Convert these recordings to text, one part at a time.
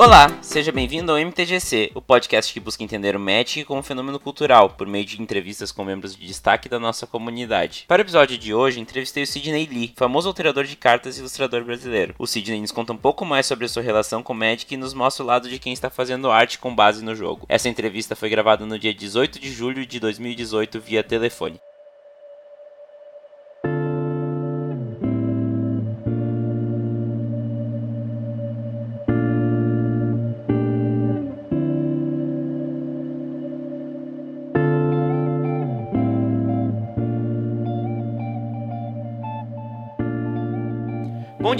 Olá, seja bem-vindo ao MTGC, o podcast que busca entender o Magic como fenômeno cultural, por meio de entrevistas com membros de destaque da nossa comunidade. Para o episódio de hoje, entrevistei o Sidney Lee, famoso alterador de cartas e ilustrador brasileiro. O Sidney nos conta um pouco mais sobre a sua relação com o Magic e nos mostra o lado de quem está fazendo arte com base no jogo. Essa entrevista foi gravada no dia 18 de julho de 2018 via telefone.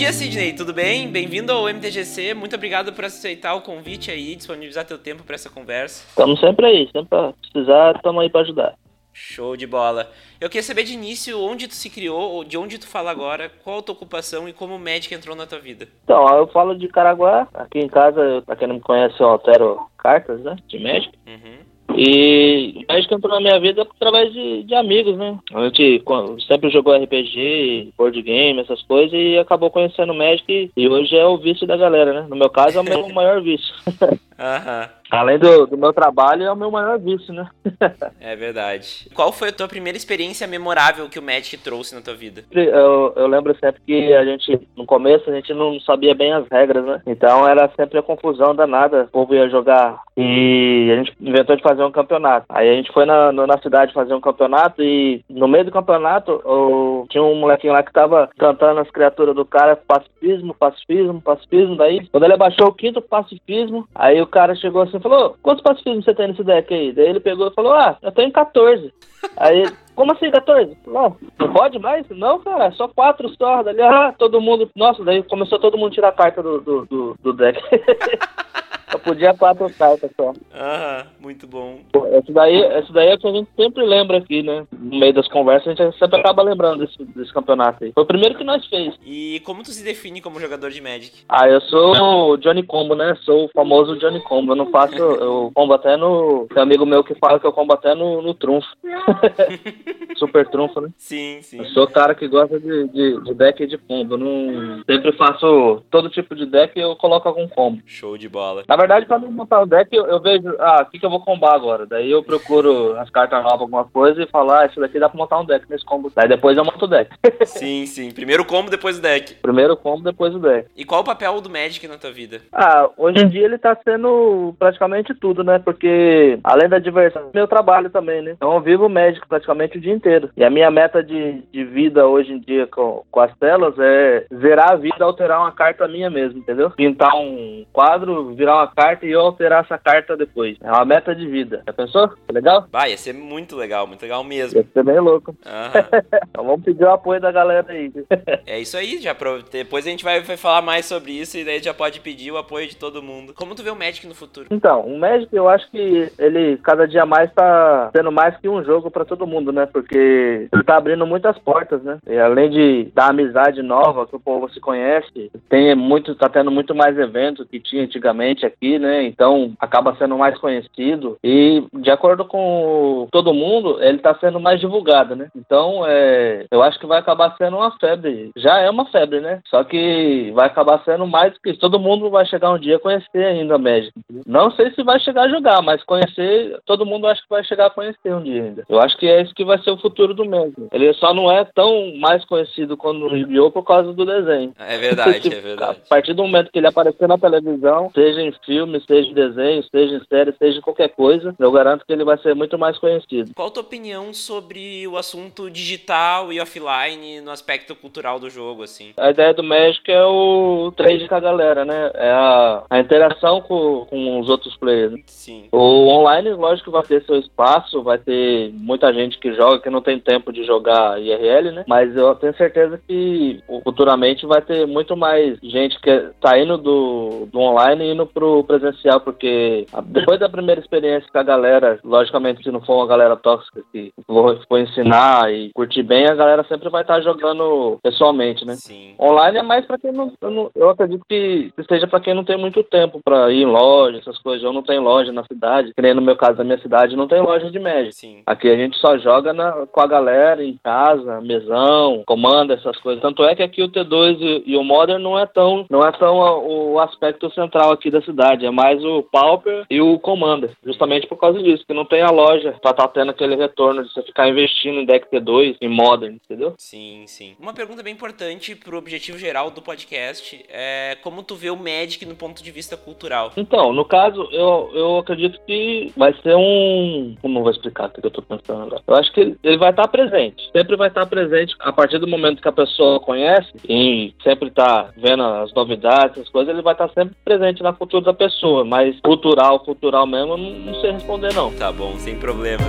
Dia, Sidney, tudo bem? Bem-vindo ao MTGC. Muito obrigado por aceitar o convite aí, disponibilizar teu tempo para essa conversa. Estamos sempre aí, sempre pra precisar, estamos aí para ajudar. Show de bola. Eu queria saber de início onde tu se criou, de onde tu fala agora, qual a tua ocupação e como o Magic entrou na tua vida. Então, eu falo de Caraguá. Aqui em casa, pra quem não me conhece, eu altero cartas, né? De Magic. Uhum. E o Magic entrou na minha vida através de, de amigos, né? A gente sempre jogou RPG, board game, essas coisas, e acabou conhecendo o Magic e hoje é o vício da galera, né? No meu caso, é o meu maior vício. Aham. Além do, do meu trabalho, é o meu maior vício, né? É verdade. Qual foi a tua primeira experiência memorável que o Magic trouxe na tua vida? Eu, eu lembro sempre que a gente, no começo, a gente não sabia bem as regras, né? Então era sempre a confusão danada. O povo ia jogar e a gente inventou de fazer um campeonato. Aí a gente foi na, na cidade fazer um campeonato e no meio do campeonato o, tinha um molequinho lá que tava cantando as criaturas do cara, pacifismo, pacifismo, pacifismo. Daí, quando ele abaixou o quinto pacifismo, aí o cara chegou assim e falou: Quantos pacifismos você tem nesse deck aí? Daí ele pegou e falou: Ah, eu tenho 14. Aí ele, como assim 14? Não, não pode mais? Não, cara, só quatro só. Dali, ah, todo mundo. Nossa, daí começou todo mundo a tirar a carta do, do, do, do deck. Só podia quatro cartas só. Aham, muito bom. Isso daí, isso daí é o que a gente sempre lembra aqui, né? No meio das conversas, a gente sempre acaba lembrando desse, desse campeonato aí. Foi o primeiro que nós fez. E como tu se define como jogador de Magic? Ah, eu sou o Johnny Combo, né? Sou o famoso Johnny Combo. Eu não faço. Eu combo até no. Tem um amigo meu que fala que eu combo até no, no trunfo. Super trunfo, né? Sim, sim. Eu sou o cara que gosta de, de, de deck de combo. Eu não. Sempre faço todo tipo de deck e eu coloco algum combo. Show de bola. Na verdade, pra mim montar o deck, eu, eu vejo, ah, o que, que eu vou combar agora? Daí eu procuro as cartas novas, alguma coisa, e falo, ah, isso daqui dá pra montar um deck nesse combo. Daí depois eu monto o deck. Sim, sim. Primeiro combo, depois o deck. Primeiro combo, depois o deck. E qual o papel do Magic na tua vida? Ah, hoje em dia ele tá sendo praticamente tudo, né? Porque além da diversão, é meu trabalho também, né? Então eu vivo Magic praticamente o dia inteiro. E a minha meta de, de vida hoje em dia com, com as telas é zerar a vida, alterar uma carta minha mesmo, entendeu? Pintar um quadro, virar uma carta e eu alterar essa carta depois. É uma meta de vida. Já pensou? Legal? Vai, ia ser muito legal, muito legal mesmo. Ia ser bem louco. Então vamos pedir o apoio da galera aí. É isso aí, já pro- depois a gente vai, vai falar mais sobre isso e daí já pode pedir o apoio de todo mundo. Como tu vê o Magic no futuro? Então, o Magic eu acho que ele cada dia mais tá sendo mais que um jogo pra todo mundo, né? Porque ele tá abrindo muitas portas, né? E além de dar amizade nova, que o povo se conhece, tem muito, tá tendo muito mais eventos que tinha antigamente aqui, né? Então acaba sendo mais conhecido e de acordo com todo mundo, ele tá sendo mais divulgado, né? Então, é, eu acho que vai acabar sendo uma febre. Já é uma febre, né? Só que vai acabar sendo mais que. Todo mundo vai chegar um dia a conhecer ainda a Magic. Não sei se vai chegar a jogar, mas conhecer, todo mundo acho que vai chegar a conhecer um dia ainda. Eu acho que é isso que vai ser o futuro do Magic. Ele só não é tão mais conhecido quando no Yu-Gi-Oh! por causa do desenho. É verdade, é A verdade. partir do momento que ele aparecer na televisão, seja em filme, seja em desenho, seja em série, seja em qualquer coisa, eu garanto que ele vai ser muito mais conhecido. Qual a tua opinião sobre o assunto digital e offline no aspecto cultural do jogo, assim? A ideia do Magic é o trade com a galera, né? É a, a interação com, com os outros players. né? Sim. O online, lógico vai ter seu espaço, vai ter muita gente que joga, que não tem tempo de jogar IRL, né? Mas eu tenho certeza que futuramente vai ter muito mais gente que tá indo do, do online e indo pro presencial, porque a- depois da primeira experiência com a galera, logicamente se não for uma galera tóxica que for, ensinar e curtir bem, a galera sempre vai estar jogando pessoalmente, né? Sim. Online é mais pra quem não eu, não. eu acredito que seja pra quem não tem muito tempo pra ir em loja, essas coisas. Eu não tenho loja na cidade, que nem no meu caso, na minha cidade, não tem loja de Magic. Sim. Aqui a gente só joga na, com a galera em casa, mesão, comando, essas coisas. Tanto é que aqui o T2 e, e o Modern não é tão, não é tão o, o aspecto central aqui da cidade, é mais o Pauper e o Commander, justamente por causa disso, que não tem a loja pra estar tá tendo aquele retorno de você ficar investindo em deck T2, em Modern, entendeu? Sim, sim. Uma pergunta bem importante pro objetivo geral do podcast é como tu vê o Magic no ponto de vista cultural. Então, no caso, eu, eu acredito que vai ser um. Como eu vou explicar o que eu tô pensando agora? Eu acho que ele vai estar presente. Sempre vai estar presente a partir do momento que a pessoa conhece e sempre está vendo as novidades, as coisas, ele vai estar sempre presente na cultura da pessoa. Mas cultural, cultural mesmo, eu não, não sei responder, não. Tá bom, sem problemas.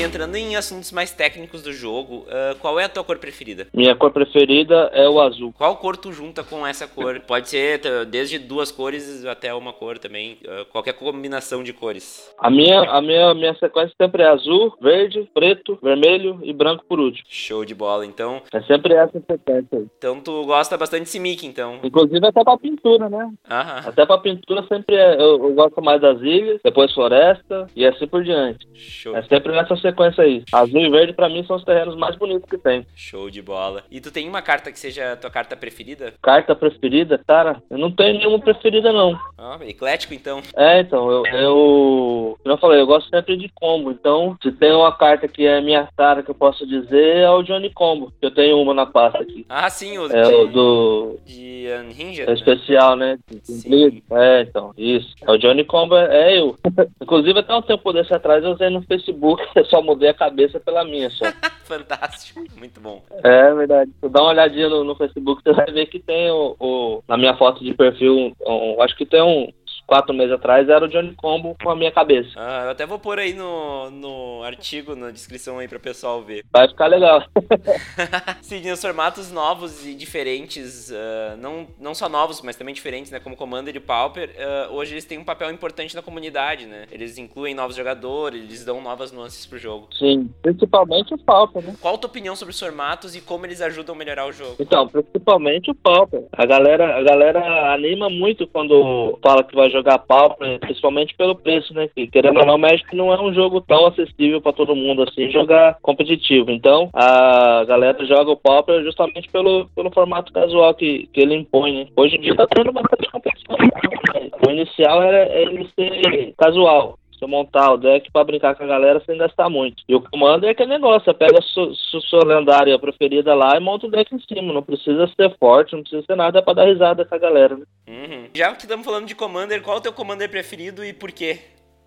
Entrando em assuntos mais técnicos do jogo, uh, qual é a tua cor preferida? Minha cor preferida é o azul. Qual cor tu junta com essa cor? Pode ser desde duas cores até uma cor também, uh, qualquer combinação de cores. A minha, a minha, minha sequência sempre é azul, verde, preto, vermelho e branco por último. Show de bola, então. É sempre essa sequência aí. Então tu gosta bastante de Simic, então. Inclusive até pra pintura, né? Aham. Até pra pintura sempre é, eu, eu gosto mais das ilhas, depois floresta e assim por diante. Show. É sempre nessa sequência aí. Azul e verde, para mim, são os terrenos mais bonitos que tem. Show de bola. E tu tem uma carta que seja a tua carta preferida? Carta preferida? Cara, eu não tenho nenhuma preferida, não. Ah, eclético, então. É, então, eu, eu... Como eu falei, eu gosto sempre de combo. Então, se tem uma carta que é minha cara, que eu posso dizer, é o Johnny Combo. Eu tenho uma na pasta aqui. Ah, sim, o é de... o do... De Unhinged? É especial, né? Sim. É, então, isso. É o Johnny Combo, é, é eu. Inclusive, até um tempo desse atrás, eu usei no Facebook, só mudei a cabeça pela minha só. Fantástico, muito bom. É verdade. Dá uma olhadinha no, no, Facebook, você vai ver que tem o, o na minha foto de perfil, um, acho que tem um, quatro meses atrás, era o Johnny Combo com a minha cabeça. Ah, eu até vou pôr aí no, no artigo, na descrição aí para o pessoal ver. Vai ficar legal. Sim, os formatos novos e diferentes, uh, não, não só novos, mas também diferentes, né, como Commander e Pauper, uh, hoje eles têm um papel importante na comunidade, né? Eles incluem novos jogadores, eles dão novas nuances pro jogo. Sim, principalmente o Pauper, né? Qual a tua opinião sobre os formatos e como eles ajudam a melhorar o jogo? Então, principalmente o Pauper. A galera, a galera anima muito quando fala que vai jogar Pauper, principalmente pelo preço, né? Que, querendo ou não, Magic não é um jogo tão acessível para todo mundo assim jogar competitivo. Então, a galera joga o Pauper justamente pelo, pelo formato casual que, que ele impõe, né? Hoje em dia tá tendo bastante competição. O inicial era ele ser casual você montar o deck para brincar com a galera sem gastar muito. E o comando é aquele negócio, você pega a sua, sua lendária preferida lá e monta o deck em cima. Não precisa ser forte, não precisa ser nada para dar risada com a galera. Né? Uhum. Já que estamos falando de Commander, qual é o teu Commander preferido e por quê?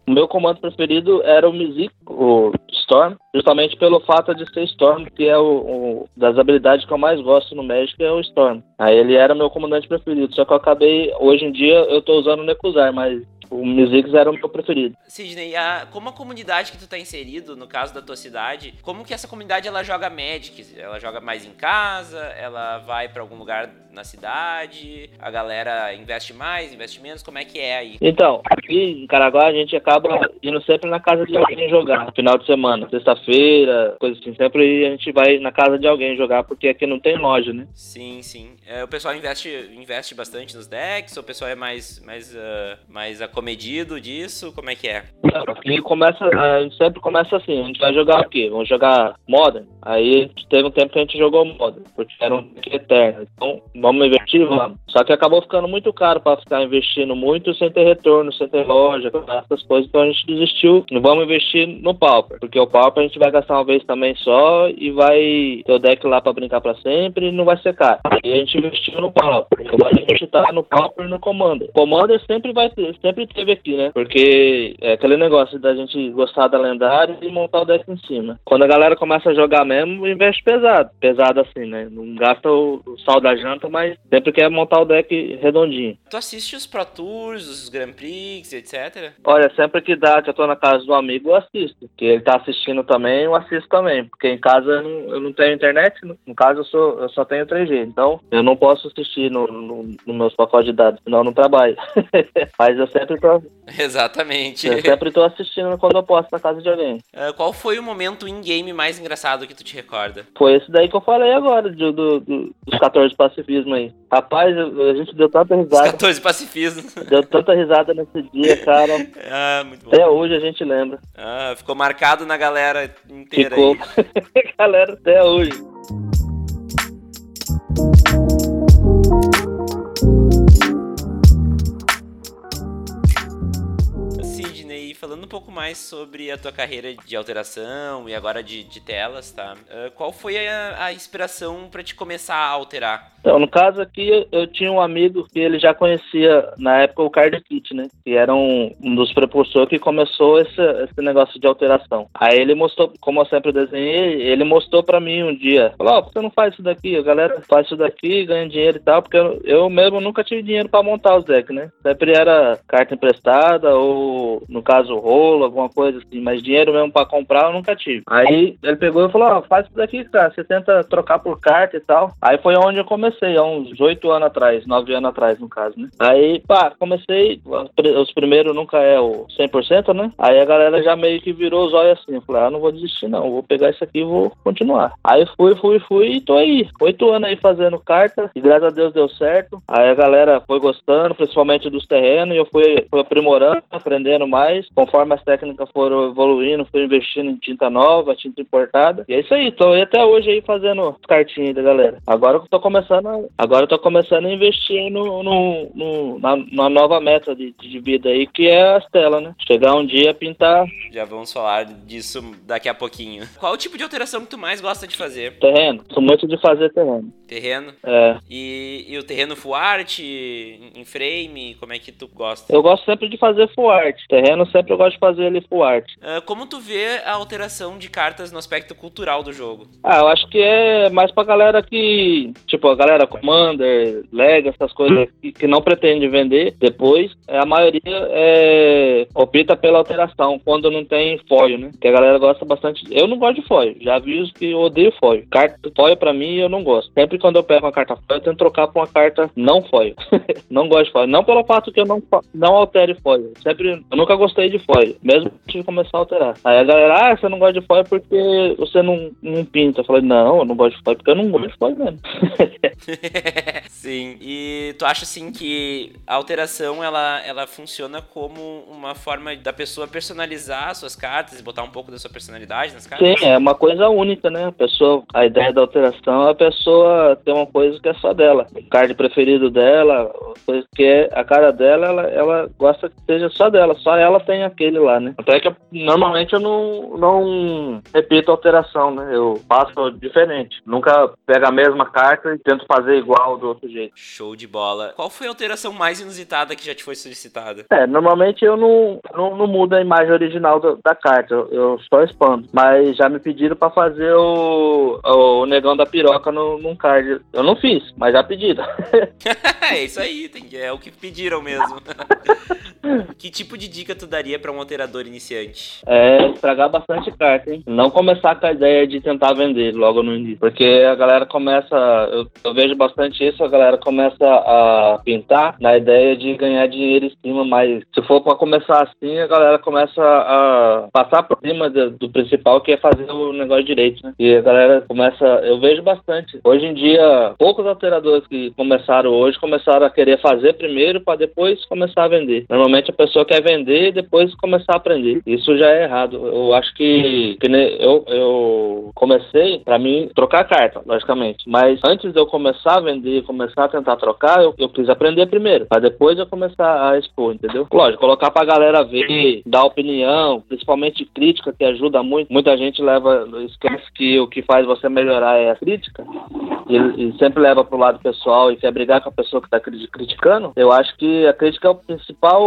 O meu comando preferido era o Mizik, o Storm, justamente pelo fato de ser Storm, que é o, o, das habilidades que eu mais gosto no Magic, é o Storm. Aí ele era meu comandante preferido, só que eu acabei, hoje em dia eu tô usando o Nekuzai, mas o Musics era o meu preferido. Sidney, a, como a comunidade que tu tá inserido, no caso da tua cidade, como que essa comunidade ela joga Magic? Ela joga mais em casa? Ela vai para algum lugar na cidade? A galera investe mais, investe menos? Como é que é aí? Então, aqui em Caraguá a gente acaba indo sempre na casa de alguém jogar, final de semana, sexta-feira, coisa assim. Sempre a gente vai na casa de alguém jogar, porque aqui não tem loja, né? Sim, sim. É, o pessoal investe, investe bastante nos decks? Ou o pessoal é mais, mais, uh, mais acomedido disso? Como é que é? Aqui começa, a gente sempre começa assim, a gente vai jogar o quê? Vamos jogar Modern? Aí teve um tempo que a gente jogou Modern, porque era um eterno. Então, vamos investir? Vamos. Só que acabou ficando muito caro para ficar investindo muito sem ter retorno, sem ter loja, essas coisas. Então a gente desistiu. Não vamos investir no Pauper, porque o Pauper a gente vai gastar uma vez também só e vai ter o deck lá para brincar para sempre e não vai ser caro. E a gente investiu no Pauper. Agora a gente tá no Pauper e no Commander. Commander sempre vai ter, sempre teve aqui, né? Porque é aquele negócio da gente gostar da lendária e montar o deck em cima. Quando a galera começa a jogar mesmo, investe pesado. Pesado assim, né? Não gasta o, o sal da janta, mas sempre quer montar o deck redondinho. Tu assiste os Pro Tours, os Grand Prix, etc? Olha, sempre que dá que eu tô na casa do amigo, eu assisto. Que ele tá assistindo também, eu assisto também. Porque em casa eu não, eu não tenho internet, no, no caso eu, sou, eu só tenho 3G. Então eu não posso assistir no, no, no meus pacotes de dados, senão eu não trabalho. mas eu sempre tô. Exatamente. Eu sempre tô assistindo quando eu posso na casa de alguém. Uh, qual foi o momento in-game mais engraçado que tu te recorda? Foi esse daí que eu falei agora, do, do, do dos 14 pacifismo aí. Rapaz, a gente deu tanta risada. Os 14 pacifismos. Deu tanta risada nesse dia, cara. ah, muito bom. Até hoje a gente lembra. Ah, ficou marcado na galera inteira ficou. aí. galera, até hoje. Falando um pouco mais sobre a tua carreira de alteração e agora de, de telas, tá? Uh, qual foi a, a inspiração para te começar a alterar? Então, no caso aqui, eu tinha um amigo que ele já conhecia na época o Card Kit, né? Que era um, um dos precursores que começou esse, esse negócio de alteração. Aí ele mostrou, como eu sempre desenhei, ele mostrou para mim um dia. Falou, ó, oh, você não faz isso daqui? A galera faz isso daqui, ganha dinheiro e tal, porque eu, eu mesmo nunca tive dinheiro para montar os decks, né? Sempre era carta emprestada ou, no caso, rolo, alguma coisa assim, mas dinheiro mesmo para comprar eu nunca tive. Aí ele pegou e falou, ó, oh, faz isso daqui, cara, você tenta trocar por carta e tal. Aí foi onde eu comecei, há uns oito anos atrás, nove anos atrás, no caso, né? Aí, pá, comecei, os primeiros nunca é o 100%, né? Aí a galera já meio que virou os olhos assim, eu falei, ah, não vou desistir não, vou pegar isso aqui e vou continuar. Aí fui, fui, fui e tô aí, oito anos aí fazendo carta, e graças a Deus deu certo. Aí a galera foi gostando, principalmente dos terrenos, e eu fui, fui aprimorando, aprendendo mais, conforme as técnicas foram evoluindo, fui investindo em tinta nova, tinta importada. E é isso aí, tô aí até hoje aí fazendo cartinhas da galera. Agora eu tô começando, agora eu tô começando a investir no, no, no na, na, nova meta de, de, vida aí, que é as telas, né? Chegar um dia a pintar. Já vamos falar disso daqui a pouquinho. Qual o tipo de alteração que tu mais gosta de fazer? Terreno. Sou muito de fazer terreno. Terreno? É. E, e o terreno full art, em frame, como é que tu gosta? Eu gosto sempre de fazer full art. Terreno sempre eu gosto de fazer ele full art. Uh, como tu vê a alteração de cartas no aspecto cultural do jogo? Ah, eu acho que é mais pra galera que, tipo, a galera Commander, Lega, essas coisas que, que não pretende vender depois, é, a maioria é, opta pela alteração, quando não tem foil, né? Que a galera gosta bastante. Eu não gosto de foil, já vi os que odeio foil. Carta foil pra mim eu não gosto. Sempre quando eu pego uma carta foil, eu tento trocar por uma carta não foil. não gosto de foil. Não pelo fato que eu não, não altere foil. Sempre, eu nunca gostei de foil, mesmo antes de começar a alterar. Aí a galera, ah, você não gosta de foil porque você não, não pinta. Eu falei, não, eu não gosto de foil porque eu não gosto de foil mesmo. Sim, e tu acha assim que a alteração ela, ela funciona como uma forma da pessoa personalizar suas cartas e botar um pouco da sua personalidade nas cartas? Sim, é uma coisa única, né? A pessoa, a ideia da alteração é a pessoa ter uma coisa que é só dela. O card preferido dela, coisa que é a cara dela, ela, ela gosta que seja só dela, só ela tem aquele lá, né? Até que normalmente eu não, não repito a alteração, né? Eu faço diferente. Nunca pego a mesma carta e tento fazer igual do outro jeito. Show de bola. Qual foi a alteração mais inusitada que já te foi solicitada? É, normalmente eu não, não, não mudo a imagem original do, da carta, eu, eu, só expando. Mas já me pediram para fazer o, o negão da piroca no, num card. Eu não fiz, mas já pediram. é isso aí, tem, é o que pediram mesmo. que tipo de dica tu daria para um alterador iniciante? É estragar bastante carta, hein? Não começar com a ideia de tentar vender logo no início. Porque a galera começa. Eu, eu vejo bastante isso, a galera começa a pintar na ideia de ganhar dinheiro em cima, mas se for para começar assim, a galera começa a passar por cima do, do, principal, que é fazer o negócio direito, né? E a galera começa. Eu vejo bastante. Hoje em dia, poucos alteradores que começaram hoje começaram a querer fazer primeiro para depois começar a vender. Normalmente a pessoa quer vender e depois começar a aprender. Isso já é errado. Eu acho que, que eu, eu comecei, para mim, trocar carta, logicamente. Mas antes de eu começar a vender, começar a tentar trocar, eu, eu quis aprender primeiro, para depois eu começar a expor, entendeu? Lógico, colocar pra galera ver, dar opinião, principalmente crítica, que ajuda muito. Muita gente leva, esquece que o que faz você melhorar é a crítica, e, e sempre leva pro lado pessoal e quer brigar com a pessoa que tá criticando. Eu acho que a crítica é o principal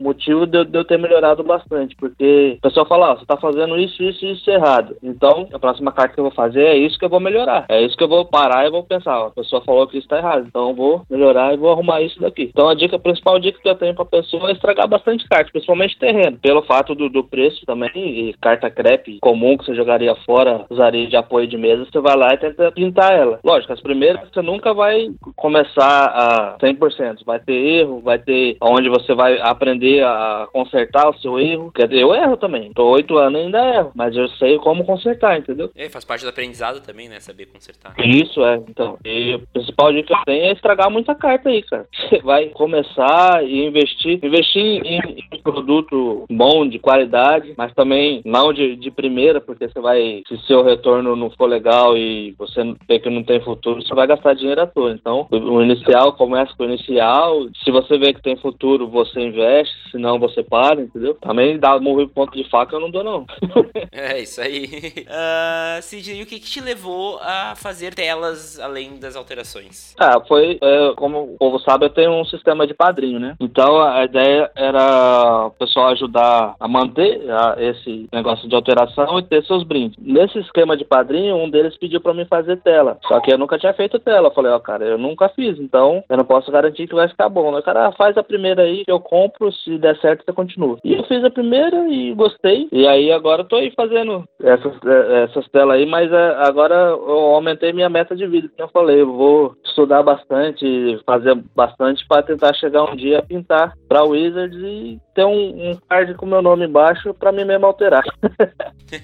motivo de, de eu ter melhorado bastante, porque o pessoal fala, ah, você tá fazendo isso, isso e isso errado. Então, a próxima carta que eu vou fazer é isso que eu vou melhorar. É isso que eu vou parar e vou pensar, ó, a pessoa falou que isso tá errado, então eu vou melhorar e vou arrumar isso daqui. Então, a dica, a principal dica que eu tenho pra pessoa é estragar bastante carta, principalmente terreno, pelo fato do, do preço também, e carta crepe comum que você jogaria fora, usaria de apoio de mesa, você vai lá e tenta pintar ela. Lógico, as primeiras você nunca vai começar a 100%, vai ter erro, vai ter onde você vai aprender a consertar o seu erro. Quer dizer, eu erro também. Tô oito anos e ainda erro, mas eu sei como consertar, entendeu? É, faz parte do aprendizado também, né? Saber consertar. Isso, é. Então, e o principal dica que eu tenho é estragar muita carta aí, cara. Você vai começar e investir, investir em, em produto bom, de qualidade, mas também não de, de primeira, porque você vai, se seu retorno não for legal e você vê que não tem futuro, você vai gastar dinheiro à toa. Então, o inicial começa com o inicial. Se você vê que tem futuro, você investe, senão você para, entendeu? Também dá morrer ponto de faca, eu não dou, não. é, isso aí. Uh, Sidney, o que, que te levou a fazer telas além das alterações? Ah, foi, é, como o povo sabe, eu tenho um sistema de padrinho, né? Então, a ideia era o pessoal ajudar a manter a, esse negócio de alteração e ter seus brindes. Nesse esquema de padrinho, um deles pediu para mim fazer tela. Só que eu nunca tinha feito tela. Eu falei, ó, oh, cara, eu nunca fiz, então eu não posso garantir que vai ficar bom. O cara ah, faz a primeira aí que eu compro, se der certo você continua. E eu fiz a primeira e gostei. E aí agora eu tô aí fazendo essas, é, essas telas aí, mas é, agora eu aumentei minha meta de vida. Como eu falei, eu vou estudar bastante, fazer bastante para tentar chegar um dia a pintar para Wizards e ter um, um card com meu nome embaixo para mim mesmo alterar.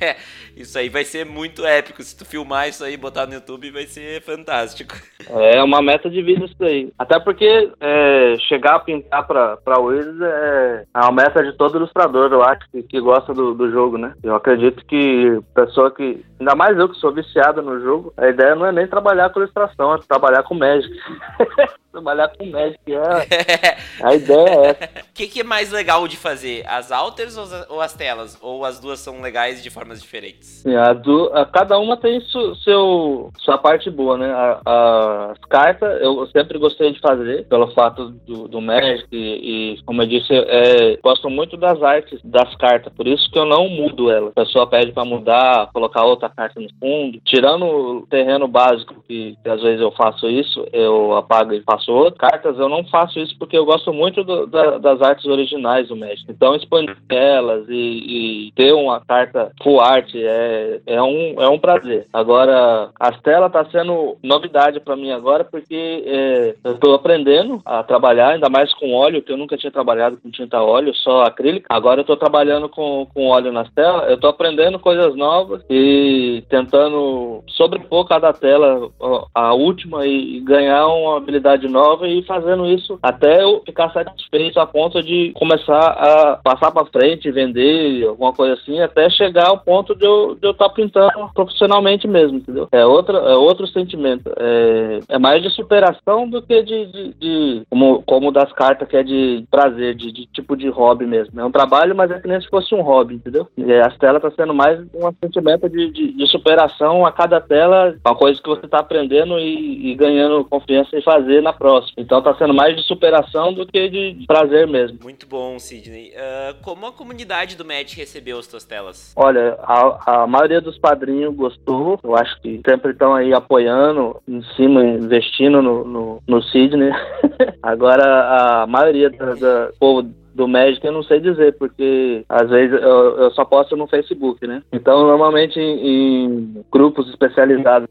é, isso aí vai ser muito épico. Se tu filmar isso aí botar no YouTube, vai ser fantástico. É uma meta de vida isso aí. Até porque é, chegar a pintar pra, pra Wizards é, é uma meta de todo ilustrador, eu acho, que, que gosta do, do jogo, né? Eu acredito que pessoa que. Ainda mais eu que sou viciado no jogo, a ideia não é nem trabalhar com ilustração, é trabalhar com Magic. trabalhar com Magic. É, a ideia é essa. O que, que, é mais legal de fazer? As alters ou as telas? Ou as duas são legais de formas diferentes? Sim, a do, a, cada uma tem su, seu, sua parte boa, né? A, as cartas eu sempre gostei de fazer, pelo fato do, do Magic e, e, como eu disse, é, gosto muito das artes das cartas, por isso que eu não mudo ela. A pessoa pede para mudar, colocar outra carta no fundo. Tirando o terreno básico, que, que às vezes eu faço isso, eu apago e faço outro. Cartas eu não faço isso porque eu gosto muito do, da, das artes originais do Magic. Então expandir elas e, e, ter uma carta full art é, é, um, é um prazer. Agora, as telas tá sendo novidade para mim agora porque é, eu estou aprendendo a trabalhar, ainda mais com óleo, que eu nunca tinha trabalhado com tinta óleo, só acrílica. Agora eu estou trabalhando com, com óleo nas telas, eu estou aprendendo coisas novas e tentando sobrepor cada tela a última e ganhar uma habilidade nova e fazendo isso até eu ficar satisfeito a ponto de começar a passar para frente, vender, alguma coisa assim, até chegar ao ponto de eu estar tá pintando profissionalmente mesmo, entendeu? É, outra, é outro sentimento. É, é mais de superação do que de, de, de como, como das cartas que é de prazer, de, de, tipo de hobby mesmo. É um trabalho, mas é que nem se fosse um hobby, entendeu? E as telas tá sendo mais um sentimento de, de, de superação a cada tela, uma coisa que você tá aprendendo e, e ganhando confiança em fazer na próxima. Então tá sendo mais de superação do que de prazer mesmo. Muito bom, Sidney. Uh, como a comunidade do Magic recebeu as tuas telas? Olha, a, a maioria dos padrinhos gostou. Eu acho que sempre estão aí apoiando em cima, investindo no, no, no Sidney. Agora, a maioria do povo do Magic eu não sei dizer, porque às vezes eu, eu só posto no Facebook, né? Então, normalmente em, em grupos especializados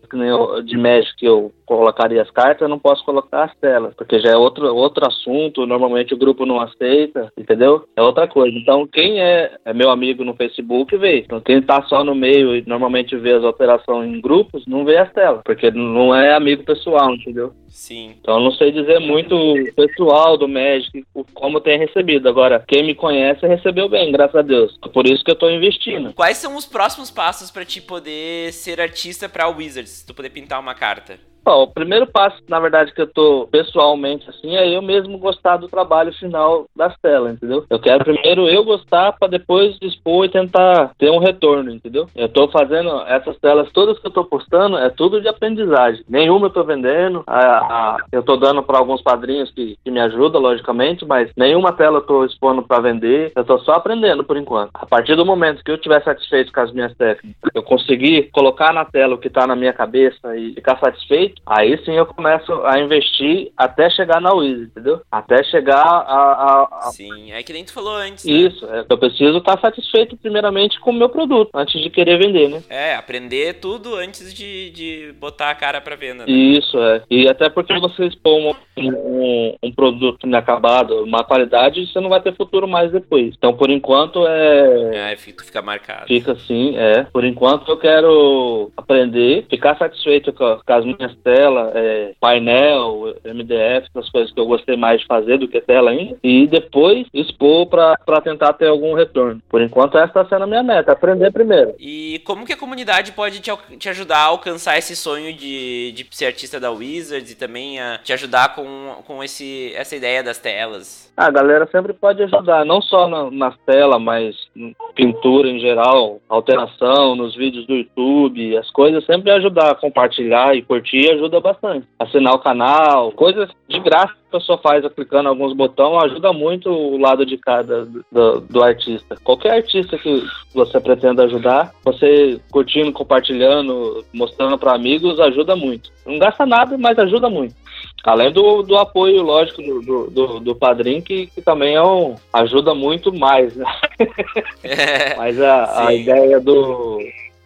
de Magic que eu colocaria as cartas, eu não posso colocar as telas, porque já é outro, outro assunto, normalmente o grupo não aceita, entendeu? É outra coisa. Então, quem é, é meu amigo no Facebook vê. Então, quem tá só no meio e normalmente vê as alterações em grupos, não vê as telas, porque não é amigo pessoal, entendeu? Sim. Então, não sei dizer muito pessoal do Magic como tem recebido. Agora, quem me conhece recebeu bem, graças a Deus. Por isso que eu tô investindo. Quais são os próximos passos para te poder ser artista para Wizards? Tu poder pintar uma carta? Bom, o primeiro passo, na verdade, que eu tô pessoalmente assim, é eu mesmo gostar do trabalho final das telas, entendeu? Eu quero primeiro eu gostar para depois dispor e tentar ter um retorno, entendeu? Eu tô fazendo essas telas todas que eu tô postando, é tudo de aprendizagem. Nenhuma eu tô vendendo, a, a, eu tô dando para alguns padrinhos que, que me ajudam, logicamente, mas nenhuma tela eu tô expondo para vender, eu tô só aprendendo por enquanto. A partir do momento que eu estiver satisfeito com as minhas técnicas, eu conseguir colocar na tela o que tá na minha cabeça e ficar satisfeito, aí sim eu começo a investir até chegar na Wiz, entendeu? Até chegar a, a, a... Sim, é que nem tu falou antes. Né? Isso, é, eu preciso estar satisfeito primeiramente com o meu produto, antes de querer vender, né? É, aprender tudo antes de, de botar a cara pra venda, né? Isso, é. E até porque você expor um, um, um produto inacabado, uma qualidade, você não vai ter futuro mais depois. Então, por enquanto, é... É, fica marcado. Fica assim, é. Por enquanto, eu quero aprender, ficar satisfeito com as minhas telas, é, painel, MDF, essas coisas que eu gostei mais de fazer do que tela ainda, e depois expor para tentar ter algum retorno. Por enquanto, essa está sendo a minha meta, aprender primeiro. E como que a comunidade pode te, te ajudar a alcançar esse sonho de, de ser artista da Wizards e também a te ajudar com, com esse, essa ideia das telas? A galera sempre pode ajudar, não só na, nas telas, mas pintura em geral, alteração nos vídeos do YouTube, as coisas sempre ajudar a compartilhar e curtir ajuda bastante. Assinar o canal, coisas de graça que a pessoa faz clicando alguns botões ajuda muito o lado de cada do, do artista. Qualquer artista que você pretenda ajudar, você curtindo, compartilhando, mostrando para amigos, ajuda muito. Não gasta nada, mas ajuda muito. Além do, do apoio, lógico, do, do, do padrinho, que, que também é um, ajuda muito mais, né? É, Mas a, a ideia do,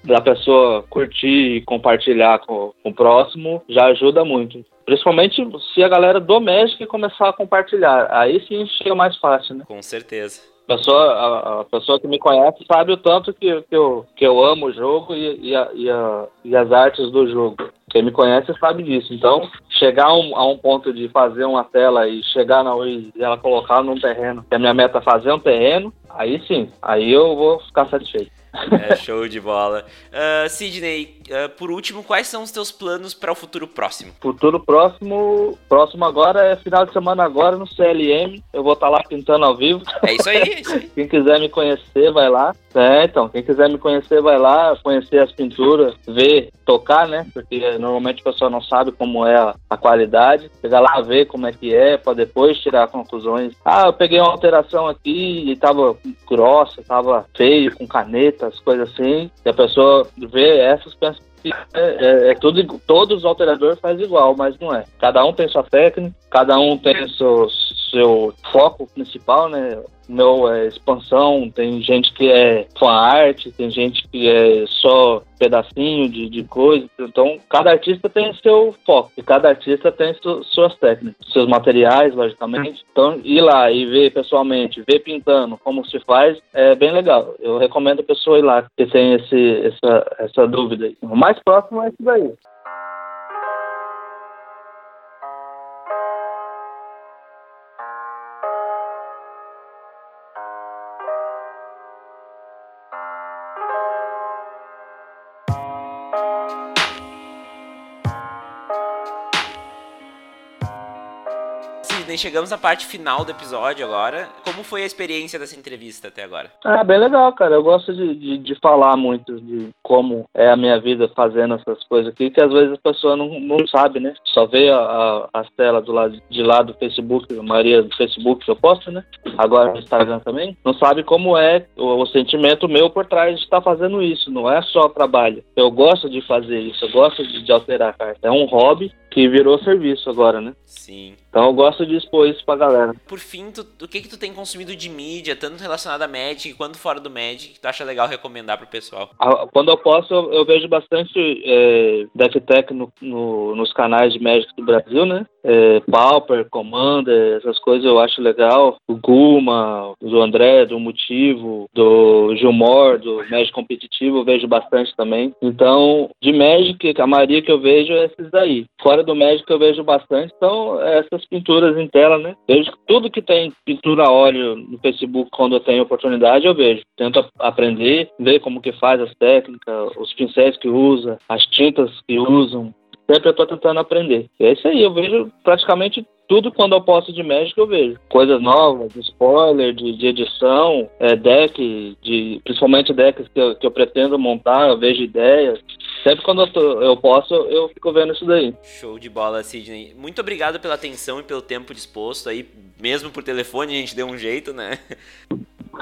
da pessoa curtir e compartilhar com, com o próximo já ajuda muito. Principalmente se a galera do Magic começar a compartilhar. Aí sim chega mais fácil, né? Com certeza. A pessoa, a, pessoa que me conhece sabe o tanto que, que, eu, que eu amo o jogo e, e, a, e, a, e as artes do jogo. Quem me conhece sabe disso. Então, chegar a um, a um ponto de fazer uma tela e chegar na e ela colocar num terreno, que a minha meta é fazer um terreno, aí sim, aí eu vou ficar satisfeito. É, show de bola. Uh, Sidney, uh, por último, quais são os teus planos para o futuro próximo? Futuro próximo, próximo agora é final de semana agora no CLM. Eu vou estar tá lá pintando ao vivo. É isso aí, é isso aí. quem quiser me conhecer, vai lá. É, então, quem quiser me conhecer, vai lá, conhecer as pinturas, ver, tocar, né? Porque normalmente a pessoa não sabe como é a, qualidade. Chegar lá, ver como é que é, para depois tirar conclusões. Ah, eu peguei uma alteração aqui e tava grossa, tava feio, com caneta, as coisas assim. E a pessoa vê essas, pensa que é, é, é tudo, todos os alteradores fazem igual, mas não é. Cada um tem sua técnica, cada um tem seu, seu foco principal, né? Meu é expansão, tem gente que é fan art, tem gente que é só pedacinho de, de coisa. Então, cada artista tem seu foco e cada artista tem su, suas técnicas, seus materiais, logicamente. Então, ir lá e ver pessoalmente, ver pintando como se faz, é bem legal. Eu recomendo a pessoa ir lá que tem esse, essa, essa dúvida. O mais próximo é isso daí. Chegamos à parte final do episódio agora. Como foi a experiência dessa entrevista até agora? Ah, bem legal, cara. Eu gosto de, de, de falar muito de como é a minha vida fazendo essas coisas aqui, que às vezes a pessoa não, não sabe, né? Só vê a, a, telas do lado, de lá do Facebook, a maioria do Facebook que eu posto, né? Agora no Instagram também. Não sabe como é o, o sentimento meu por trás de estar fazendo isso. Não é só trabalho. Eu gosto de fazer isso, eu gosto de, de alterar a carta. É um hobby que virou serviço agora, né? Sim. Então eu gosto de expor isso pra galera. Por fim, tu, o que que tu tem consumido de mídia, tanto relacionado a Magic quanto fora do Magic, que tu acha legal recomendar pro pessoal? Quando eu posso, eu, eu vejo bastante é, Death Tech no, no, nos canais de Magic do Brasil, né? É, Pauper, Commander, essas coisas eu acho legal. O Guma, do André, do Motivo, do Gilmore, do Magic Competitivo, eu vejo bastante também. Então, de Magic, a maioria que eu vejo é esses daí. Fora do Magic eu vejo bastante, então essas pinturas em tela, né? Vejo tudo que tem pintura a óleo no Facebook, quando eu tenho oportunidade, eu vejo. Tento aprender, ver como que faz as técnicas, os pincéis que usa, as tintas que usam. Sempre eu tô tentando aprender. É isso aí, eu vejo praticamente tudo quando eu posto de Magic eu vejo. Coisas novas, de spoiler, de, de edição, é, deck, de, principalmente decks que eu, que eu pretendo montar, eu vejo ideias. Sempre quando eu, tô, eu posso, eu fico vendo isso daí. Show de bola, Sidney. Muito obrigado pela atenção e pelo tempo disposto aí. Mesmo por telefone, a gente deu um jeito, né?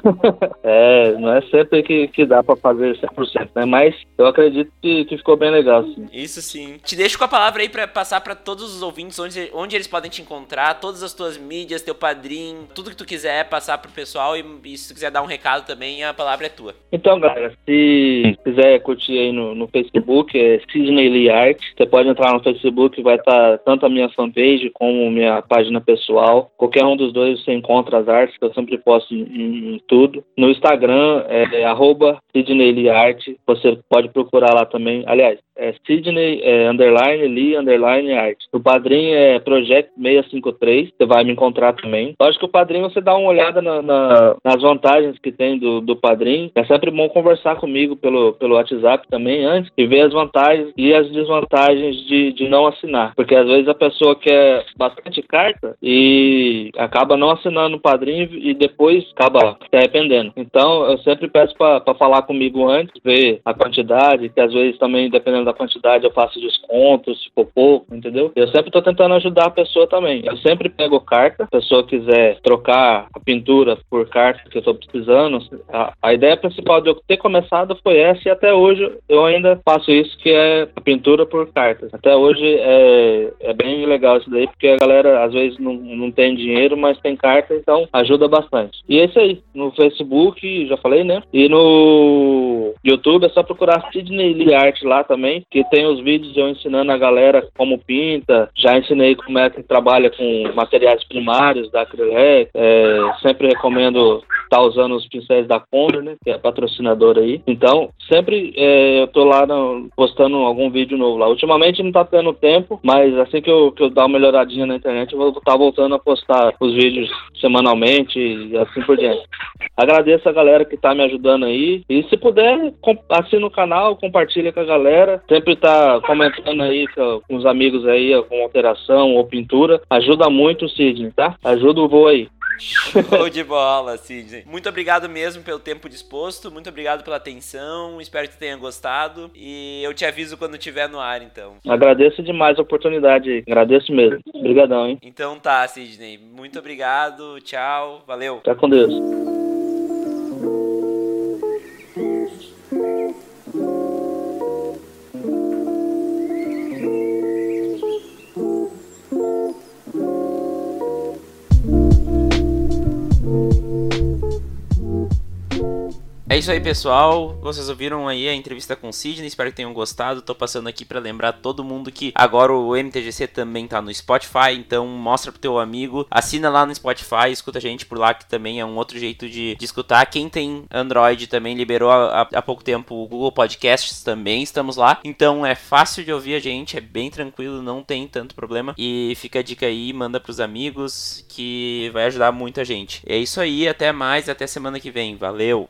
é, não é sempre que, que dá para fazer 100%, né? Mas eu acredito que, que ficou bem legal, sim. Isso sim. Te deixo com a palavra aí para passar para todos os ouvintes onde, onde eles podem te encontrar, todas as tuas mídias, teu padrinho, tudo que tu quiser passar pro pessoal e, e se tu quiser dar um recado também, a palavra é tua. Então, galera, se quiser curtir aí no, no Facebook, é Sidney Lee Art. Você pode entrar no Facebook, vai estar tanto a minha fanpage como minha página pessoal. Qualquer um dos dois você encontra as artes, que eu sempre posto em, em tudo. No Instagram é, é arroba Sidney Lee Art. Você pode procurar lá também. Aliás, é Sidney é, underline Lee underline art. O padrinho é Project 653, você vai me encontrar também. Eu acho que o padrinho você dá uma olhada na, na, nas vantagens que tem do, do padrinho. É sempre bom conversar comigo pelo, pelo WhatsApp também antes e ver as vantagens e as desvantagens de, de não assinar. Porque às vezes a pessoa quer bastante carta e acaba não assinando o padrinho e depois acaba se arrependendo. Então eu sempre peço para falar comigo antes, ver a quantidade, que às vezes também dependendo da quantidade eu faço descontos, se for pouco, entendeu? Eu sempre estou tentando ajudar a pessoa também. Eu sempre pego carta, se a pessoa quiser trocar a pintura por carta que eu estou precisando, a, a, ideia principal de eu ter começado foi essa e até hoje eu ainda faço isso, que é a pintura por cartas. Até hoje é, é bem legal isso daí, porque a galera às vezes não, não tem dinheiro, mas tem carta, então ajuda bastante. E é isso aí, no Facebook, já falei, né? E no YouTube é só procurar Sidney Lee Art lá também, que tem os vídeos eu ensinando a galera como pinta, já ensinei como é que trabalha com materiais primários da Acrylex, é, sempre recomendo estar tá usando os pincéis da Conner, né, que é patrocinador aí. Então, sempre é, eu tô lá no, postando algum vídeo novo lá. Ultimamente não tá tendo tempo, mas assim que eu, que eu dar uma melhoradinha na internet, eu vou estar tá voltando a postar os vídeos semanalmente e assim por diante. Agradeço a galera que tá me ajudando aí. E se puder, assina o canal, compartilha com a galera sempre tá comentando aí com os amigos aí, com alteração ou pintura. Ajuda muito, Sidney, tá? Ajuda o voo aí. Show de bola, Sidney. Muito obrigado mesmo pelo tempo disposto, muito obrigado pela atenção, espero que tenha gostado e eu te aviso quando estiver no ar, então. Agradeço demais a oportunidade, agradeço mesmo. Obrigadão, hein? Então tá, Sidney. Muito obrigado, tchau, valeu. Tá com Deus. É isso aí, pessoal. Vocês ouviram aí a entrevista com o Sidney. Espero que tenham gostado. Tô passando aqui para lembrar todo mundo que agora o MTGC também tá no Spotify. Então mostra pro teu amigo. Assina lá no Spotify. Escuta a gente por lá, que também é um outro jeito de, de escutar. Quem tem Android também liberou há, pouco tempo o Google Podcasts também. Estamos lá. Então é fácil de ouvir a gente. É bem tranquilo. Não tem tanto problema. E fica a dica aí. Manda pros amigos que vai ajudar muita gente. É isso aí. Até mais. Até semana que vem. Valeu!